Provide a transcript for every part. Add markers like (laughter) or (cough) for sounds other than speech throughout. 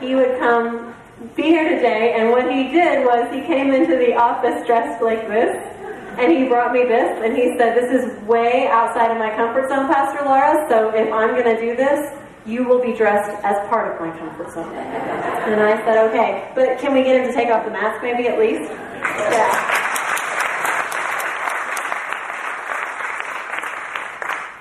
he would come be here today, and what he did was he came into the office dressed like this, and he brought me this, and he said, This is way outside of my comfort zone, Pastor Laura, so if I'm going to do this, you will be dressed as part of my comfort zone. And I said, Okay, but can we get him to take off the mask maybe at least? Yeah.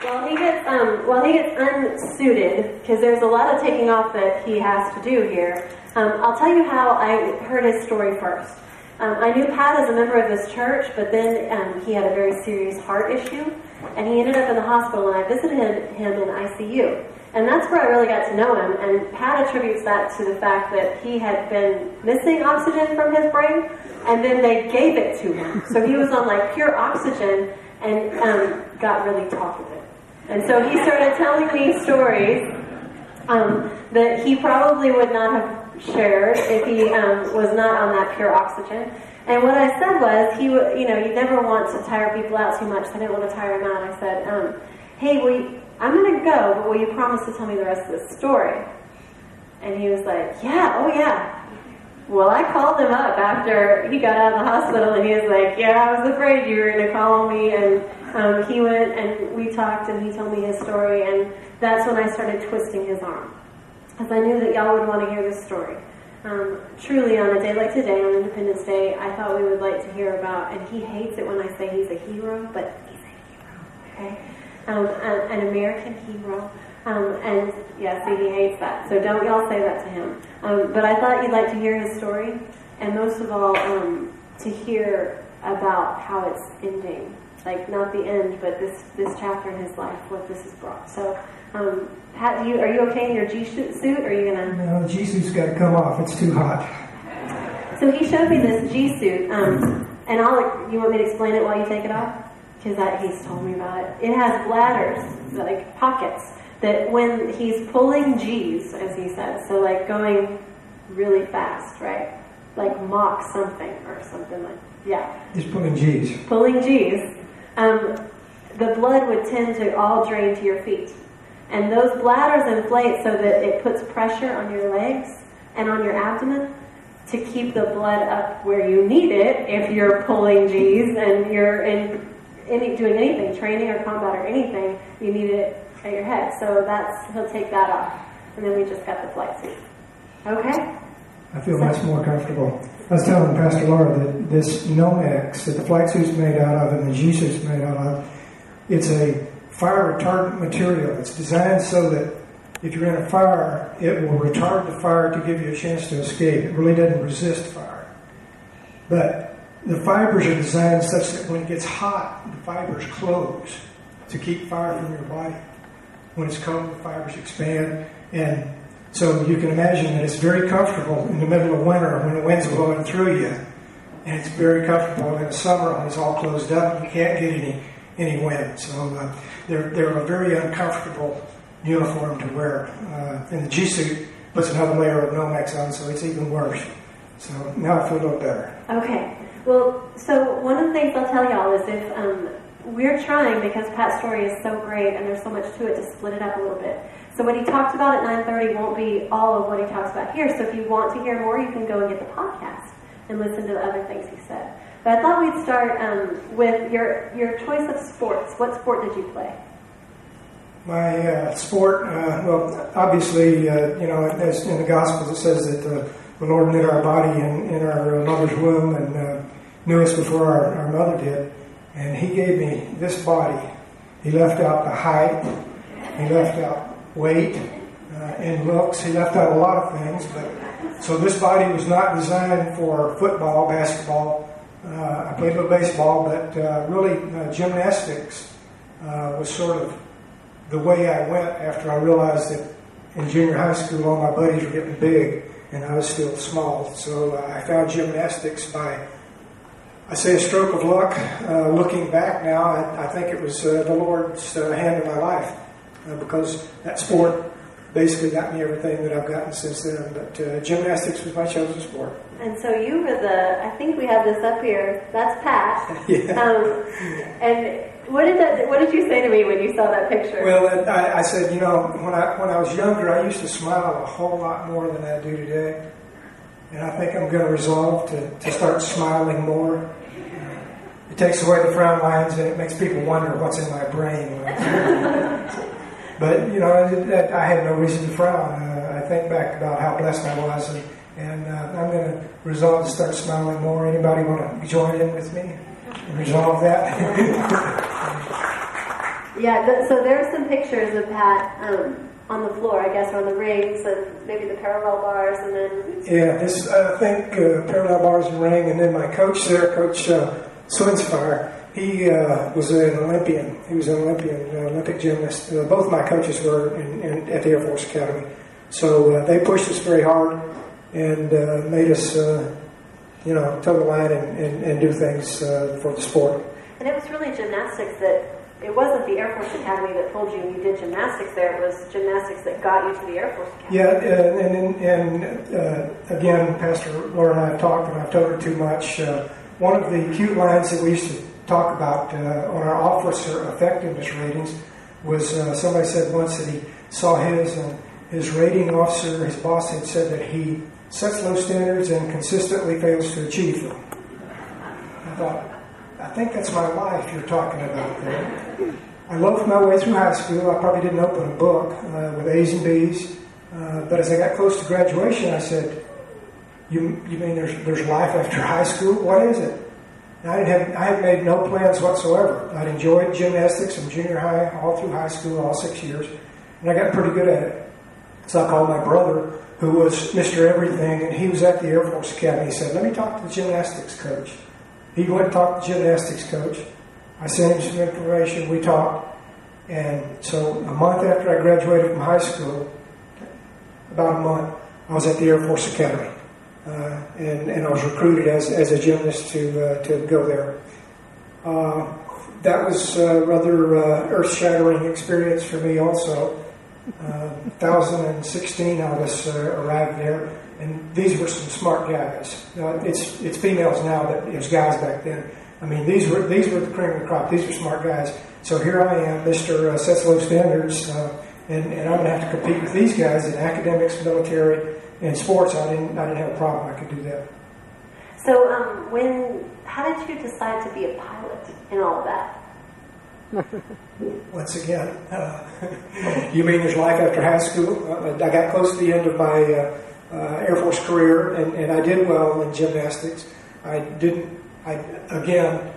While he gets um, while he gets unsuited, because there's a lot of taking off that he has to do here. Um, I'll tell you how I heard his story first. Um, I knew Pat as a member of this church, but then um, he had a very serious heart issue, and he ended up in the hospital, and I visited him in ICU. And that's where I really got to know him, and Pat attributes that to the fact that he had been missing oxygen from his brain, and then they gave it to him. So he was on like pure oxygen and um, got really talkative. And so he started telling me stories um, that he probably would not have shared if he um, was not on that pure oxygen. And what I said was, he, you know, you never want to tire people out too much. So I didn't want to tire him out. I said, um, "Hey, I'm going to go, but will you promise to tell me the rest of the story?" And he was like, "Yeah, oh yeah." Well, I called him up after he got out of the hospital, and he was like, "Yeah, I was afraid you were going to call me." And um, he went and we talked, and he told me his story, and that's when I started twisting his arm because I knew that y'all would want to hear this story. Um, truly, on a day like today, on Independence Day, I thought we would like to hear about, and he hates it when I say he's a hero, but he's a hero, okay? Um, an, an, American hero. Um, and yeah, see, he hates that. So don't y'all say that to him. Um, but I thought you'd like to hear his story, and most of all, um, to hear about how it's ending. Like, not the end, but this, this chapter in his life, what this has brought. So, um, how, you, are you okay in your G suit? Or are you gonna? No, G suit's got to come off. It's too hot. So he showed me this G suit, um, and I'll. You want me to explain it while you take it off? Because he's told me about it. It has bladders, like pockets, that when he's pulling G's, as he says, so like going really fast, right? Like Mach something or something like yeah. He's pulling G's. Pulling G's. Um, the blood would tend to all drain to your feet. And those bladders inflate so that it puts pressure on your legs and on your abdomen to keep the blood up where you need it if you're pulling G's and you're in any, doing anything, training or combat or anything, you need it at your head. So that's, he'll take that off. And then we just got the flight suit. Okay? I feel much more comfortable. I was telling Pastor Laura that this Nomex that the flight suit's made out of and the G suit's made out of, it's a fire retardant material. It's designed so that if you're in a fire, it will retard the fire to give you a chance to escape. It really doesn't resist fire. But the fibers are designed such that when it gets hot, the fibers close to keep fire from your body. When it's cold, the fibers expand. And so you can imagine that it's very comfortable in the middle of winter when the wind's blowing through you. And it's very comfortable in the summer when it's all closed up and you can't get any any wind. So uh, they're, they're a very uncomfortable uniform to wear. Uh, and the G suit puts another layer of Nomex on, so it's even worse. So now I feel a little better. Okay. Well, so one of the things I'll tell y'all is if um, we're trying, because Pat's story is so great and there's so much to it, to split it up a little bit. So what he talked about at 9.30 won't be all of what he talks about here. So if you want to hear more, you can go and get the podcast and listen to the other things he said. But I thought we'd start um, with your, your choice of sports. What sport did you play? My uh, sport, uh, well, obviously, uh, you know, as in the Gospels it says that uh, the Lord knit our body in, in our uh, mother's womb and uh, knew us before our, our mother did. And He gave me this body. He left out the height, He left out weight and looks, He left out a lot of things. But so this body was not designed for football, basketball, uh, I played a little baseball, but uh, really uh, gymnastics uh, was sort of the way I went after I realized that in junior high school all my buddies were getting big and I was still small. So uh, I found gymnastics by, I say, a stroke of luck. Uh, looking back now, I, I think it was the Lord's hand in my life because that sport basically got me everything that I've gotten since then. But uh, gymnastics was my chosen sport. And so you were the, I think we have this up here, that's Pat. (laughs) yeah. Um, and What did that? What did you say to me when you saw that picture? Well, I, I said, you know, when I when I was younger, I used to smile a whole lot more than I do today, and I think I'm going to resolve to, to start smiling more. It takes away the frown lines, and it makes people wonder what's in my brain. but you know, I had no reason to frown. Uh, I think back about how blessed I was, and, and uh, I'm going to resolve to start smiling more. Anybody want to join in with me? Resolve that. (laughs) Yeah, th- so there are some pictures of Pat um, on the floor, I guess, or on the rings and maybe the parallel bars, and then. Yeah, this I think uh, parallel bars and ring, and then my coach there, Coach uh, Schwenzfeier, he uh, was an Olympian. He was an Olympian, uh, Olympic gymnast. Uh, both my coaches were in, in, at the Air Force Academy, so uh, they pushed us very hard and uh, made us, uh, you know, toe the line and, and, and do things uh, for the sport. And it was really gymnastics that it wasn't the Air Force Academy that told you you did gymnastics there. It was gymnastics that got you to the Air Force Academy. Yeah, uh, and, and, and uh, again, Pastor Laura and I have talked, and I've told her too much. Uh, one of the cute lines that we used to talk about uh, on our officer effectiveness ratings was uh, somebody said once that he saw his and his rating officer, his boss had said that he sets low standards and consistently fails to achieve them. I thought, I think that's my life you're talking about there. I loafed my way through high school. I probably didn't open a book uh, with A's and B's. Uh, but as I got close to graduation, I said, you, you mean there's, there's life after high school? What is it? And I, didn't have, I had made no plans whatsoever. I'd enjoyed gymnastics from junior high all through high school, all six years, and I got pretty good at it. So I called my brother, who was Mr. Everything, and he was at the Air Force Academy. He said, Let me talk to the gymnastics coach. He went and talked to the gymnastics coach. I sent him some information. We talked. And so a month after I graduated from high school, about a month, I was at the Air Force Academy. Uh, and, and I was recruited as, as a gymnast to, uh, to go there. Uh, that was a rather uh, earth shattering experience for me, also. 2016, uh, was uh, arrived there and these were some smart guys. Uh, it's it's females now, but it was guys back then. I mean, these were these were the cream of the crop. These were smart guys. So here I am, Mr. Uh, sets low standards, uh, and, and I'm going to have to compete with these guys in academics, military, and sports. I didn't I didn't have a problem. I could do that. So um, when how did you decide to be a pilot in all of that? (laughs) Once again, uh, (laughs) you mean there's life after high school? Uh, I got close to the end of my uh, Air Force career, and, and I did well in gymnastics. I didn't, I again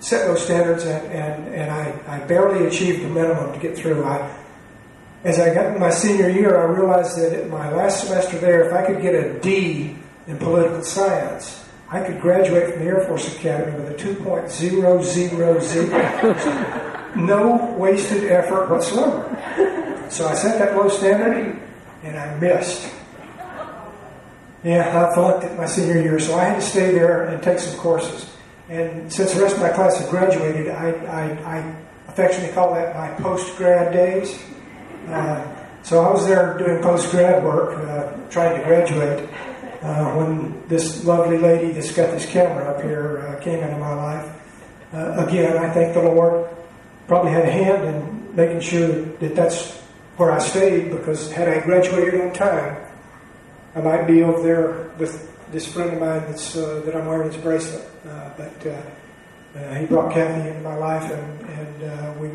set those standards, and, and, and I, I barely achieved the minimum to get through. I, as I got in my senior year, I realized that my last semester there, if I could get a D in political science, I could graduate from the Air Force Academy with a 2.000. no wasted effort whatsoever. So I set that low standard, and I missed. Yeah, I flunked my senior year, so I had to stay there and take some courses. And since the rest of my class had graduated, I, I, I affectionately call that my post grad days. Uh, so I was there doing post grad work, uh, trying to graduate, uh, when this lovely lady that's got this camera up here uh, came into my life. Uh, again, I thank the Lord probably had a hand in making sure that that's where I stayed because had I graduated on time, I might be over there with this friend of mine that's uh, that I'm wearing his bracelet. Uh, but uh, uh, he brought Kathy into my life, and and uh, we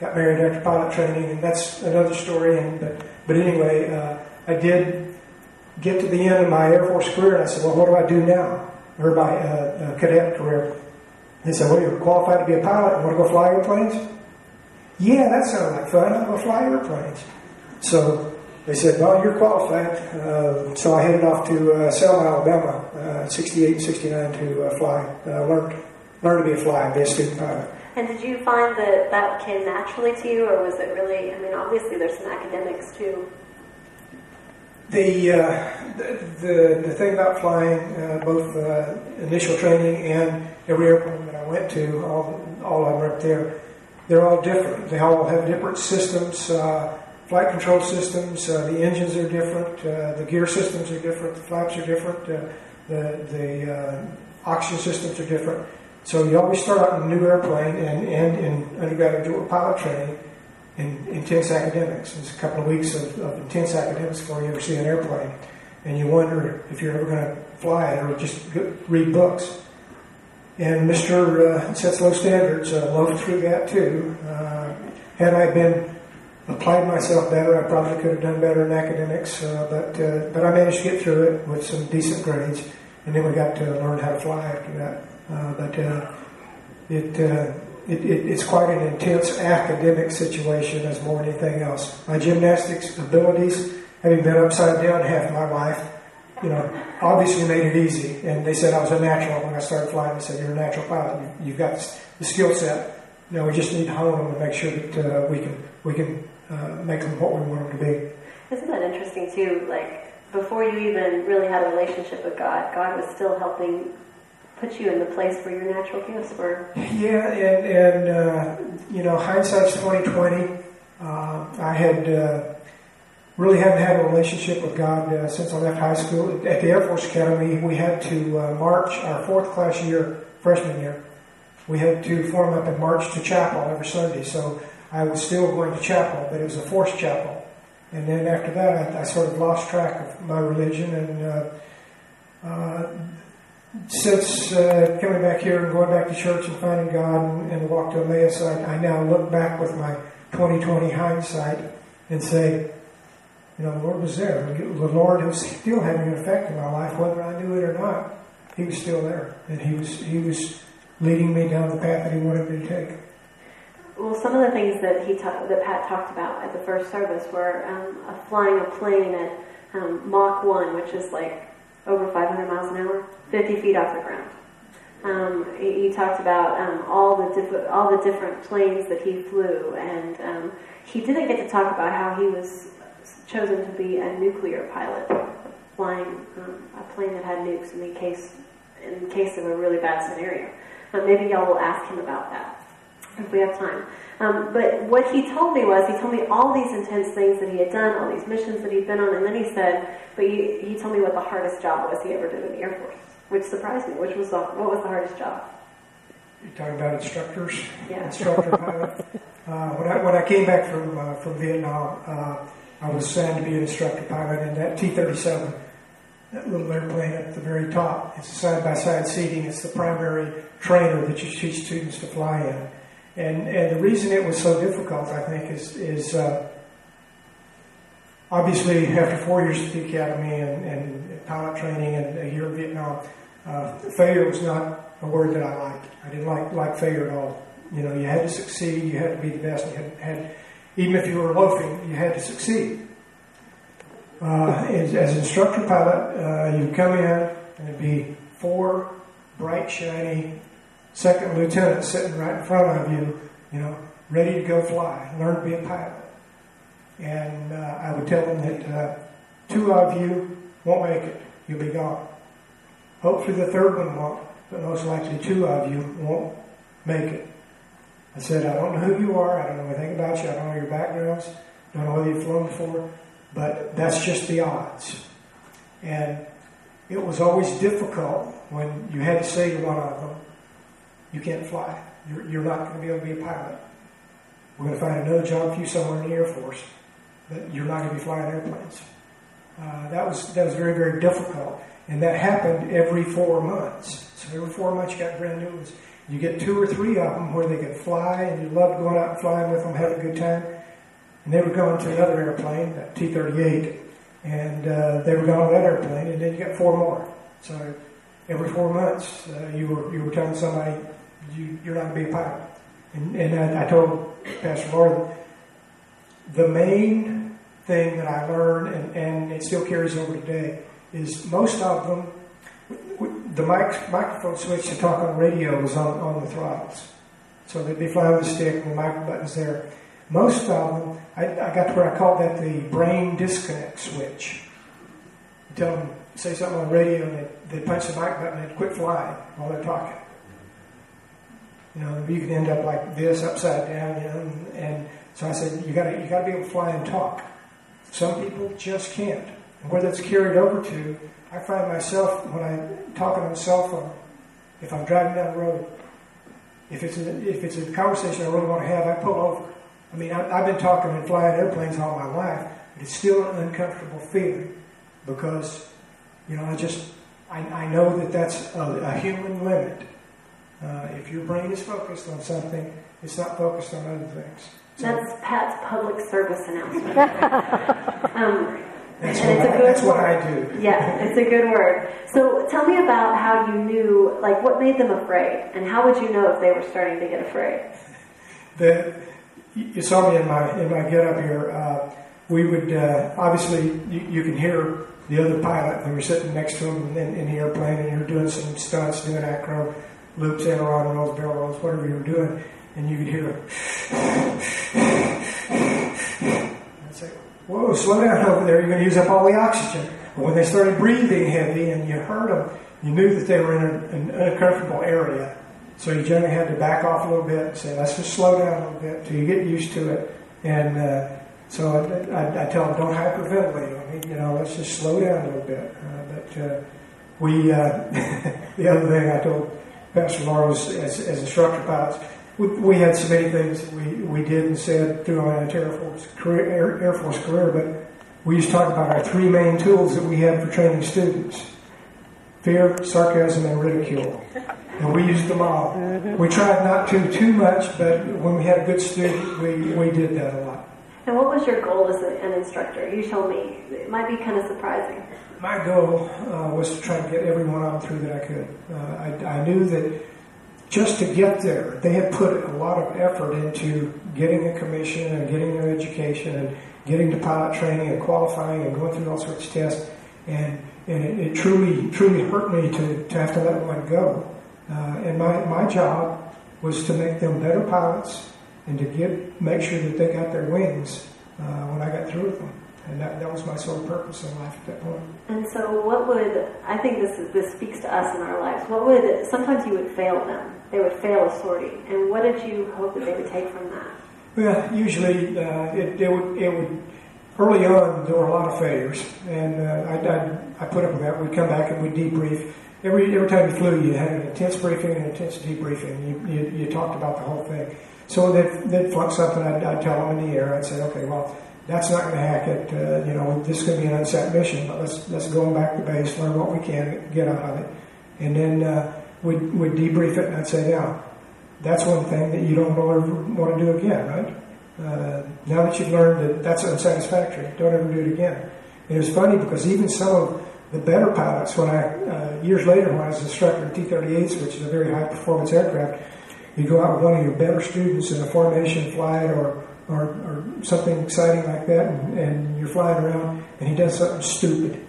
got married after pilot training, and that's another story. And but but anyway, I did get to the end of my Air Force career, and I said, well, what do I do now? Or my cadet career. They said, well, you're qualified to be a pilot. You want to go fly airplanes? Yeah, that sounds like fun. I'll go fly airplanes. So they said, well, you're qualified. Uh, so I headed off to uh, Selma, Alabama, uh, 68 69 to uh, fly, uh, learn, learn to be a fly, be a student pilot. And did you find that that came naturally to you, or was it really, I mean, obviously there's some academics too. The, uh, the, the thing about flying, uh, both initial training and every airplane that I went to, all, all of them up there, they're all different. They all have different systems flight control systems, uh, the engines are different, uh, the gear systems are different, the flaps are different, uh, the, the uh, oxygen systems are different. So you always start out in a new airplane and end in undergraduate pilot training in intense academics. It's a couple of weeks of, of intense academics before you ever see an airplane. And you wonder if you're ever going to fly it or just read books. And Mr. Uh, sets low standards, uh, loafed through that too. Uh, had I been applied myself better, I probably could have done better in academics, uh, but uh, but I managed to get through it with some decent grades, and then we got to learn how to fly after that. Uh, but uh, it, uh, it, it it's quite an intense academic situation as more than anything else. My gymnastics abilities, having been upside down half my life, you know, obviously made it easy. And they said I was a natural when I started flying. They said you're a natural pilot. You, have got the skill set. Know, we just need to hone them and make sure that uh, we can we can uh, make them what we want them to be. Isn't that interesting too? Like before you even really had a relationship with God, God was still helping put you in the place where your natural gifts were. (laughs) Yeah, and, and uh, you know, hindsight's twenty twenty. Uh, I had uh, really haven't had a relationship with God uh, since I left high school. At the Air Force Academy, we had to uh, march our fourth class year, freshman year. We had to form up and march to chapel every Sunday. So I was still going to chapel, but it was a forced chapel. And then after that, I, I sort of lost track of my religion. And uh, uh, since uh, coming back here and going back to church and finding God and, and the walk to Emmaus, I, I now look back with my 2020 hindsight and say, you know, the Lord was there. The Lord was still having an effect in my life, whether I knew it or not. He was still there, and He was He was leading me down the path that He wanted me to take. Well, some of the things that he ta- that Pat talked about at the first service were um, flying a plane at um, Mach one, which is like over 500 miles an hour, 50 feet off the ground. Um, he, he, talked about um, all the diff- all the different planes that he flew, and um, he didn't get to talk about how he was chosen to be a nuclear pilot, flying um, a plane that had nukes in the case in case of a really bad scenario. But maybe y'all will ask him about that if we have time. Um, but what he told me was, he told me all these intense things that he had done, all these missions that he'd been on, and then he said, but he, he told me what the hardest job was he ever did in the Air Force, which surprised me. Which was the, what was the hardest job? You're talking about instructors, yeah. instructor pilot. (laughs) Uh, when I when I came back from uh, from Vietnam, uh, I was assigned to be an instructor pilot in that T-37, that little airplane at the very top. It's side by side seating. It's the primary trainer that you teach students to fly in. And, and the reason it was so difficult, I think, is, is uh, obviously after four years at the academy and, and pilot training and a year in Vietnam, uh, failure was not a word that I liked. I didn't like, like failure at all. You know, you had to succeed, you had to be the best, you had, had even if you were loafing, you had to succeed. Uh, as, instructor pilot, uh, you come in and it'd be four bright, shiny second lieutenant sitting right in front of you, you know, ready to go fly, learn to be a pilot. And uh, I would tell them that uh, two of you won't make it. You'll be gone. Hopefully the third one won't, but most likely two of you won't make it. I said, I don't know who you are. I don't know anything about you. I don't know your backgrounds. Don't know whether you've flown before. But that's just the odds. And it was always difficult when you had to say to one of them, you can't fly. You're, you're not going to be able to be a pilot. We're going to find another job for you somewhere in the Air Force, but you're not going to be flying airplanes. Uh, that was that was very very difficult, and that happened every four months. So every four months you got brand new ones. You get two or three of them where they can fly, and you loved going out and flying with them, having a good time. And they were going to another airplane, that T-38, and uh, they were going on that airplane, and then you got four more. So every four months, uh, you were you were telling somebody you, you're not going to be a pilot. And, and I, I told Pastor Laura the main thing that I learned, and, and it still carries over today, is most of them, the mic, microphone switch to talk on radio was on, on the throttles. So they'd be flying the stick and the mic button's there. Most of them, I, I got to where I called that the brain disconnect switch. You tell them, say something on radio, and they, they punch the mic button and quit flying while they're talking. You know, you can end up like this, upside down, you know. And, so I said, you gotta, you gotta be able to fly and talk. Some people just can't. And where that's carried over to, I find myself when I'm talking on the cell phone, if I'm driving down the road, If it's a, if it's a conversation I really want to have, I pull over. I mean, I, I've been talking and flying airplanes all my life, but it's still an uncomfortable feeling because, you know, I just I, I know that that's a, a human limit. Uh, if your brain is focused on something, it's not focused on other things. So, that's Pat's public service announcement. (laughs) um, that's, what I, that's what I, do. yeah, it's a good word. So tell me about how you knew, like, what made them afraid, and how would you know if they were starting to get afraid? The, you saw me in my in my get up here. Uh, we would uh, obviously you, you, can hear the other pilot when you're sitting next to him in, in the airplane and you're doing some stunts, doing acro loops, aileron rolls, barrel rolls, whatever you're doing, and you could hear. I'd say, "Whoa, slow down over there! You're going to use up all the oxygen." But when they started breathing heavy and you heard them, you knew that they were in an, uncomfortable area. So you generally had to back off a little bit and say, "Let's just slow down a little bit till you get used to it." And uh, so I, I, I, tell them, don't hyperventilate on me. You know, let's just slow down a little bit. Uh, but uh, we, uh, (laughs) the other thing I told Pastor Laura as, as instructor pilots, we, we, had so many things that we, we did and said through my Air Force career, Air, Air Force career, but we used to talk about our three main tools that we had for training students fear, sarcasm, and ridicule. And we used them all. Mm-hmm. We tried not to too much, but when we had a good student, we, we did that a lot. And what was your goal as an instructor? You told me. It might be kind of surprising. My goal uh, was to try to get everyone on through that I could. Uh, I, I knew that just to get there, they had put a lot of effort into getting a commission and getting their education and getting to pilot training and qualifying and going through all sorts of tests. And, and it, it truly, truly hurt me to, to have to let one go. Uh, and my, my job was to make them better pilots and to give, make sure that they got their wings uh, when I got through with them. And that, that was my sole purpose in life at that point. And so, what would I think this is, this speaks to us in our lives? What would sometimes you would fail them? They would fail a sortie, and what did you hope that they would take from that? Well, usually uh, it, it would it would early on there were a lot of failures, and uh, I, I, I put up with that. We'd come back and we'd debrief. Every every time you flew, you had an intense briefing and an intense debriefing. You, you, you talked about the whole thing. So they'd, they'd flunk something, I'd, I'd, tell them in the air, I'd say, okay, well, that's not going to hack it. Uh, you know, this to be an unsat mission, but let's let's go back to base, learn what we can, get out of it, and then uh, we'd, we'd debrief it, and I'd say, now, that's one thing that you don't ever want to do again, right? Uh, now that you've learned that that's unsatisfactory, don't ever do it again. And it was funny because even some of the better pilots, when I uh, years later when I was instructor in T-38s, which is a very high performance aircraft, you go out with one of your better students in a formation flight or, or, or something exciting like that, and, and, you're flying around, and he does something stupid.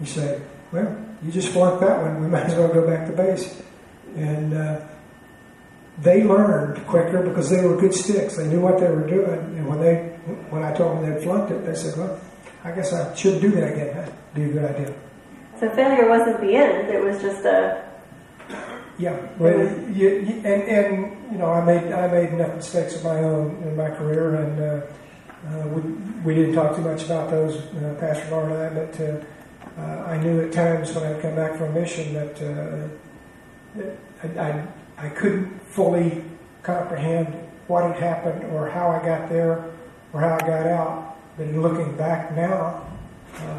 You say, well, you just flunked that one. We (laughs) might as well go back to base. And uh, they learned quicker because they were good sticks. They knew what they were doing. And when they, when I told them they'd flunked it, they said, well, I guess I should do that again. That'd be a good idea. So failure wasn't the end. It was just a yeah, well, you, you, and and you know, I made I made enough mistakes of my own in my career, and uh, uh, we we didn't talk too much about those, uh, Pastor Laura and I, but uh, uh, I knew at times when I'd come back from a mission that, uh, that I, I, I couldn't fully comprehend what had happened or how I got there or how I got out. But in looking back now,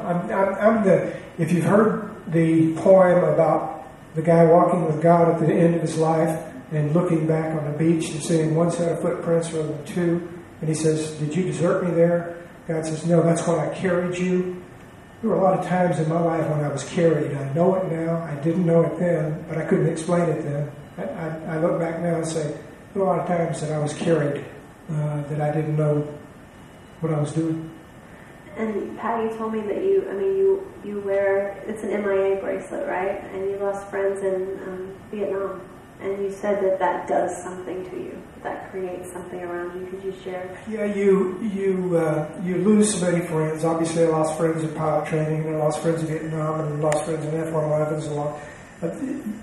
I'm, I'm, I'm the if you've heard the poem about the guy walking with God at the end of his life and looking back on the beach and seeing one set of footprints rather than two. And he says, Did you desert me there? God says, No, that's when I carried you. There were a lot of times in my life when I was carried. I know it now. I didn't know it then, but I couldn't explain it then. I, I, I look back now and say, there were a lot of times that I was carried, uh, that I didn't know what I was doing. And Pat, you told me that you, I mean, you you wear it's an MIA bracelet, right? And you lost friends in um, Vietnam, and you said that that does something to you. That creates something around you. Could you share? Yeah, you you uh, you lose so many friends. Obviously, I lost friends in pilot training, and I lost friends in Vietnam, and I lost friends in F-111s a lot.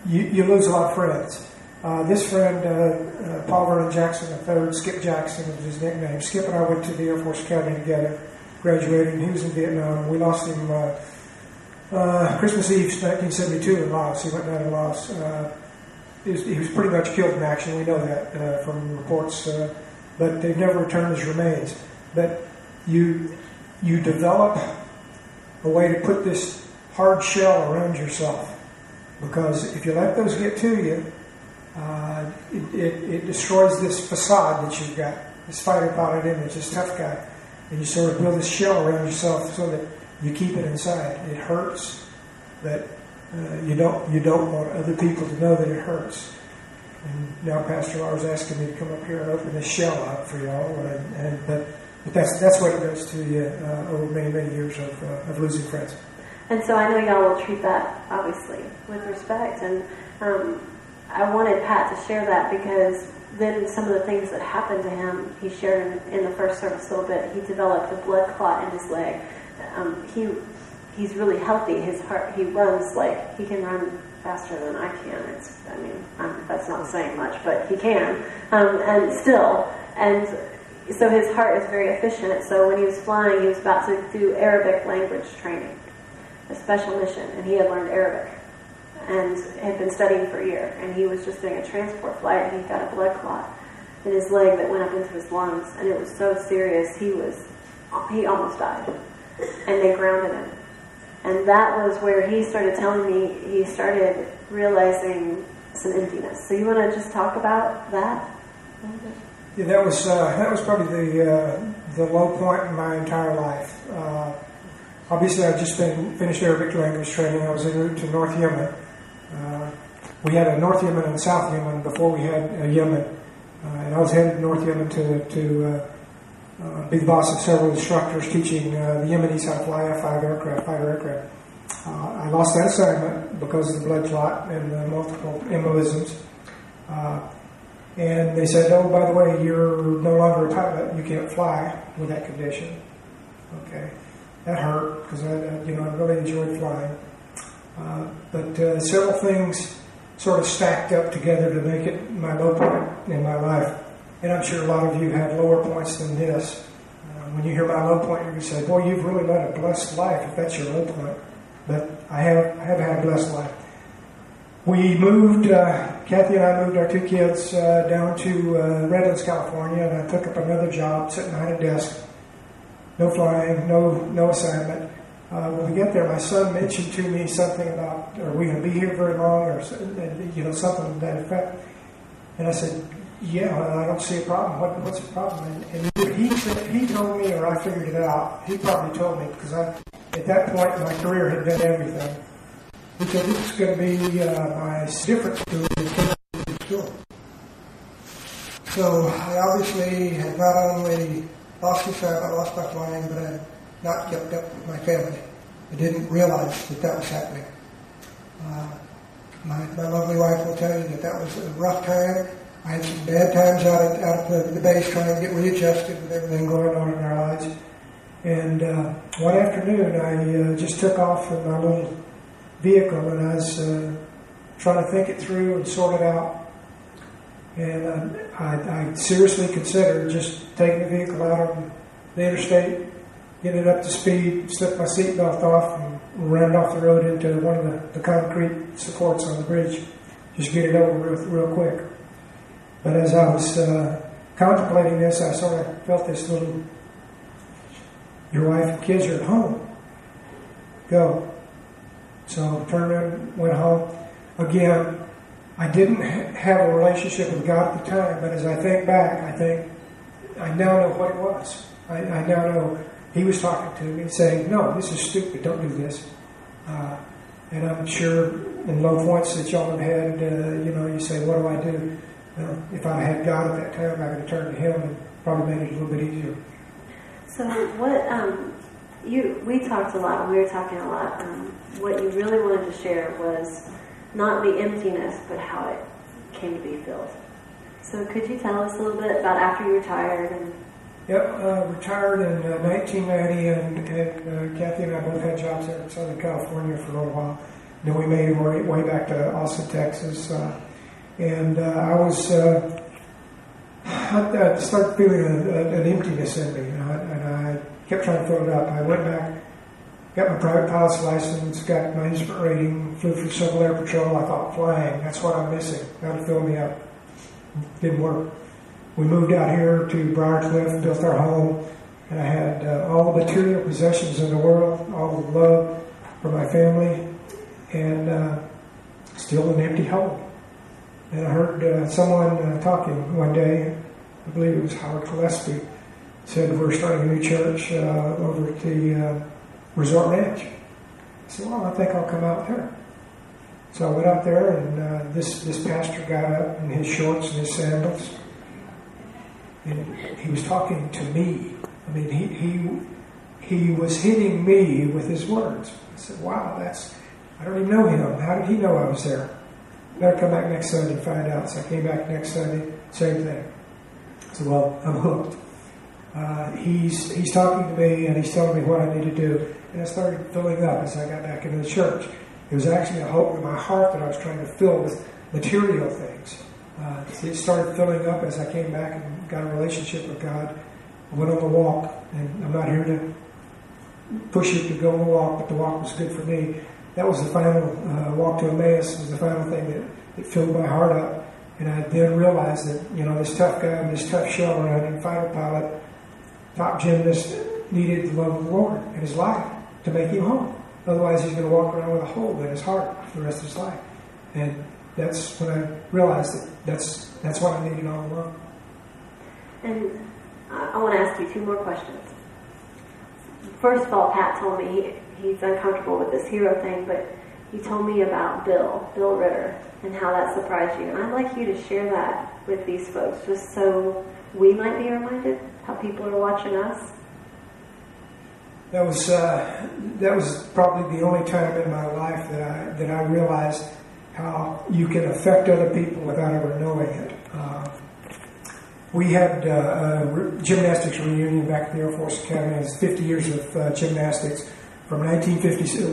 You you lose a lot of friends. Uh, this friend, uh, uh, Paul Vernon Jackson III, Skip Jackson was his nickname. Skip and I went to the Air Force Academy together graduated, he was in Vietnam. We lost him uh, uh, Christmas Eve, 1972, in Laos. He went down to Laos. Uh, he was, he was pretty much killed in action. We know that uh, from reports, but they've never returned his remains. But you you develop a way to put this hard shell around yourself because if you let those get to you, uh, it, it, it, destroys this facade that you've got, this fighter pilot image, this tough guy, and you sort of build this shell around yourself so that you keep it inside. It hurts, but uh, you don't you don't want other people to know that it hurts. And now Pastor Laura's asking me to come up here and open this shell up for y'all, and, and but, but that's that's what it does to you uh, over many many years of, uh, of losing friends. And so I know y'all will treat that obviously with respect, and um, I wanted Pat to share that because then some of the things that happened to him, he shared in, in the first service a little bit. He developed a blood clot in his leg. Um, he he's really healthy. His heart, he runs like he can run faster than I can. It's, I mean, um, that's not saying much, but he can, um, and still, and so his heart is very efficient. So when he was flying, he was about to do Arabic language training, a special mission, and he had learned Arabic and had been studying for a year. And he was just doing a transport flight, and he got a blood clot in his leg that went up into his lungs, and it was so serious. He was, he almost died, and they grounded him and that was where he started telling me he started realizing some emptiness. So you want to just talk about that? Yeah, that was uh, that was probably the uh, the low point in my entire life. Uh, obviously, I'd just been finished Arabic language training. I was en route to North Yemen. Uh, we had a North Yemen and South Yemen before we had a Yemen, uh, and I was headed to North Yemen to to uh, uh, be the boss of several instructors teaching uh, the Yemenis how to fly F-5 aircraft, fighter aircraft. Uh, I lost that assignment because of the blood clot and the multiple embolisms. Uh, and they said, oh, by the way, you're no longer a pilot. You can't fly with that condition. Okay. That hurt because I, you know, I really enjoyed flying. Uh, but uh, several things sort of stacked up together to make it my low point in my life. And I'm sure a lot of you have lower points than this. Uh, when you hear my low point, you're going to say, boy, you've really led a blessed life if that's your low point. But I have, I have had a blessed life. We moved, uh, Kathy and I moved our two kids uh, down to Redlands, California, and I took up another job sitting behind a desk. No flying, no, no assignment. Uh, when we get there, my son mentioned to me something about, are we going to be here very long, or you know, something to that effect. And I said, yeah, I don't see a problem. What, what's the problem? And, and he he told me, or I figured it out. He probably told me because I, at that point, in my career had done everything. He said is going to be uh, my different school. So I obviously had not only lost my family, lost my flying, but I not kept up with my family. I didn't realize that that was happening. Uh, my, my lovely wife will tell you that that was a rough time I had some bad times out at, out the, the base trying to get readjusted with everything going on in our lives. And uh, one afternoon, I uh, just took off in my little vehicle and I was uh, trying to think it through and sort it out. And uh, I, I, seriously considered just taking the vehicle out on the interstate, getting it up to speed, slip my seatbelt off, and ran off the road into one of the, the concrete supports on the bridge. Just get it over real, real quick. But as I was uh, contemplating this, I sort of felt this little, your wife and kids are at home. Go. So turned around, went home. Again, I didn't ha- have a relationship with God at the time, but as I think back, I think I now know what it was. I, I now know He was talking to me, saying, "No, this is stupid. Don't do this." Uh, and I'm sure in low points that y'all have had, uh, you know, you say, "What do I do?" Well, if I had God at that time, I could have turned to Him and probably made it a little bit easier. So, what um, you we talked a lot. We were talking a lot. Um, what you really wanted to share was not the emptiness, but how it came to be filled. So, could you tell us a little bit about after you retired and Yep, uh, retired in uh, 1990, and, and uh, Kathy and I both had jobs there in Southern California for a little while. Then we made our way, back to Austin, Texas. Uh, and uh, I was uh, I, started feeling a, a, an emptiness in me, you know, and I kept trying to fill it up. I went back got my private pilot's license, got my instrument rating, flew for Civil Air Patrol. I thought flying, that's what I'm missing. That'll fill me up. Didn't work. We moved out here to Briarcliff, built our home, and I had uh, all the material possessions in the world, all the love for my family, and uh, still an empty hole. And I heard uh, someone uh, talking one day, I believe it was Howard Gillespie, said we're starting a new church uh, over at the uh, Resort Ranch. I said, well, I think I'll come out there. So I went out there, and this this pastor got up in his shorts and his sandals, and he was talking to me. I mean, he he he was hitting me with his words. I said, "Wow, that's I don't even know him. How did he know I was there?" Better come back next Sunday and find out. So I came back next Sunday, same thing. So, "Well, (laughs) I'm hooked." Uh, he's he's talking to me and he's telling me what I need to do, and I started filling up as I got back into the church. It was actually a hope in my heart that I was trying to fill with material things. Uh, it started filling up as I came back and got a relationship with God. I went on the walk, and I'm not here to push you to go on the walk, but the walk was good for me. That was the final uh, walk to Emmaus. Was the final thing that, that filled my heart up, and I then realized that you know this tough guy, this tough shell running fighter pilot, top gymnast, needed the love of the Lord in his life to make him whole. Otherwise, he's going to walk around with a hole in his heart for the rest of his life. And that's when I realized that that's that's what I needed all along. And I, I want to ask you two more questions. First of all, Pat told me he, he's uncomfortable with this hero thing, but he told me about Bill, Bill Ritter, and how that surprised you. And I'd like you to share that with these folks, just so we might be reminded how people are watching us. That was uh, that was probably the only time in my life that I that I realized how you can affect other people without ever knowing it. Uh, we had uh, a gymnastics reunion back at the Air Force Academy. It's 50 years of uh, gymnastics from 1956.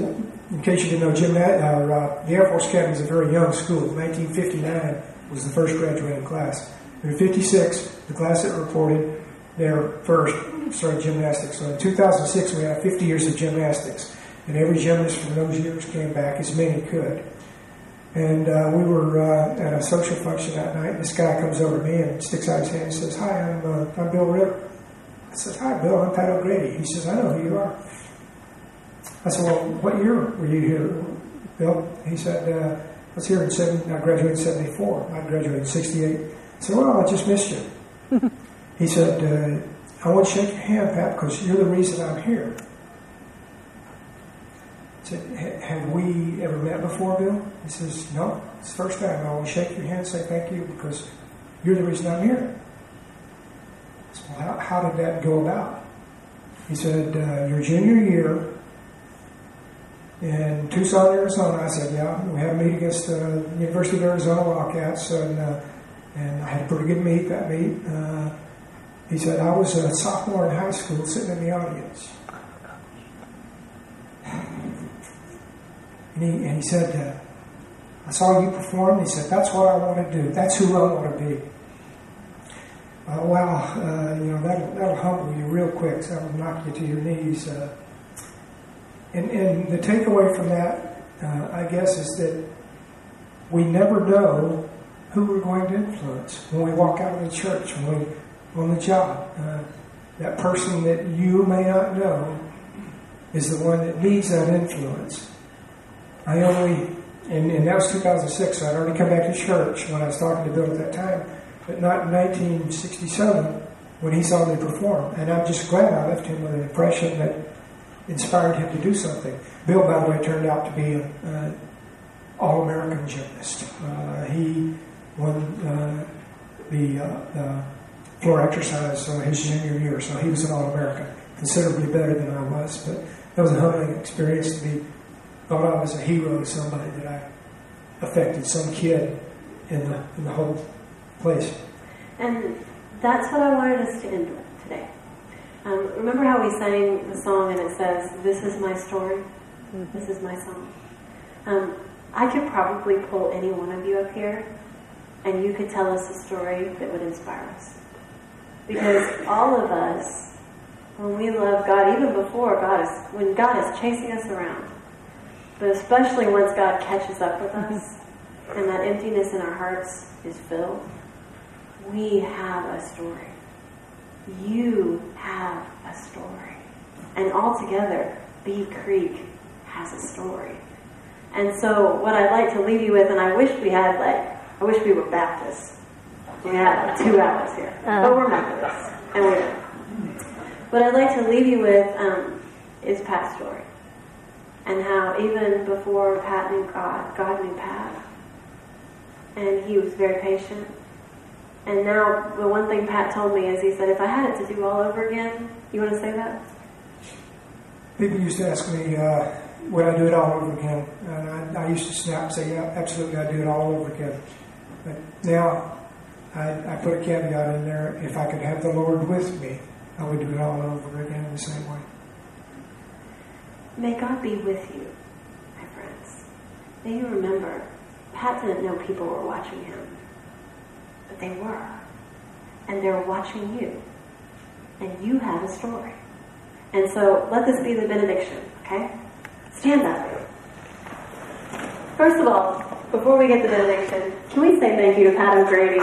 In case you didn't know, gymna- uh, uh, the Air Force Academy is a very young school. 1959 was the first graduating class. In 56, the class that reported their first started gymnastics. So in 2006, we had 50 years of gymnastics, and every gymnast from those years came back, as many could. And uh, we were uh, at a social function that night. This guy comes over to me and sticks out his hand and says, "Hi, I'm, uh, I'm Bill Ritter." I said, "Hi, Bill. I'm Pat O'Grady." He says, "I know who you are." I said, "Well, what year were you here, Bill?" He said, uh, "I was here in seven. I graduated in '74. I graduated in '68." I said, "Well, I just missed you." (laughs) he said, uh, "I want to shake your hand, Pat, because you're the reason I'm here." Have we ever met before, Bill? He says, No, it's the first time. I always shake your hand and say thank you because you're the reason I'm here. I said, Well, how, how did that go about? He said, uh, Your junior year in Tucson, Arizona. I said, Yeah, we had a meet against the University of Arizona Wildcats, and, uh, and I had a pretty good meet that meet. Uh, he said, I was a sophomore in high school sitting in the audience. And he, and he said, uh, I saw you perform. He said, That's what I want to do. That's who I want to be. Uh, uh, you know, that'll, that'll humble you real quick. So that'll knock you to your knees. Uh, and, and the takeaway from that, uh, I guess, is that we never know who we're going to influence when we walk out of the church, when we on the job. Uh, that person that you may not know is the one that needs that influence. I only, and, and that was 2006, so I'd already come back to church when I was talking to Bill at that time, but not in 1967 when he saw me perform. And I'm just glad I left him with an impression that inspired him to do something. Bill, by the way, turned out to be an All American gymnast. Uh, he won uh, the, uh, floor exercise uh, his junior year, so he was an All American, considerably better than I was. But that was a humbling experience to be thought of as a hero to somebody that I affected, some kid in the, in the whole place. And that's what I wanted us to end with today. Um, remember how we sang the song and it says, This is my story? This is my song. Um, I could probably pull any one of you up here and you could tell us a story that would inspire us. Because all of us when we love God, even before God is, when God is chasing us around, but especially once God catches up with us (laughs) and that emptiness in our hearts is filled, we have a story. You have a story. And altogether, Bee Creek has a story. And so, what I'd like to leave you with, and I wish we had, like, I wish we were Baptists. We had like two hours here. But we're Methodists. And we're. What I'd like to leave you with um, is Pat's story. And how even before Pat knew God, God knew Pat. And he was very patient. And now, the one thing Pat told me is he said, if I had it to do all over again, you want to say that? People used to ask me, uh, would I do it all over again? And I, I used to snap and say, yeah, absolutely, I'd do it all over again. But now, I, I put a caveat in there. If I could have the Lord with me, I would do it all over again the same way. May God be with you, my friends. May you remember, Pat didn't know people were watching him, but they were. And they're watching you. And you have a story. And so let this be the benediction, okay? Stand up. First of all, before we get the benediction, can we say thank you to Pat O'Grady?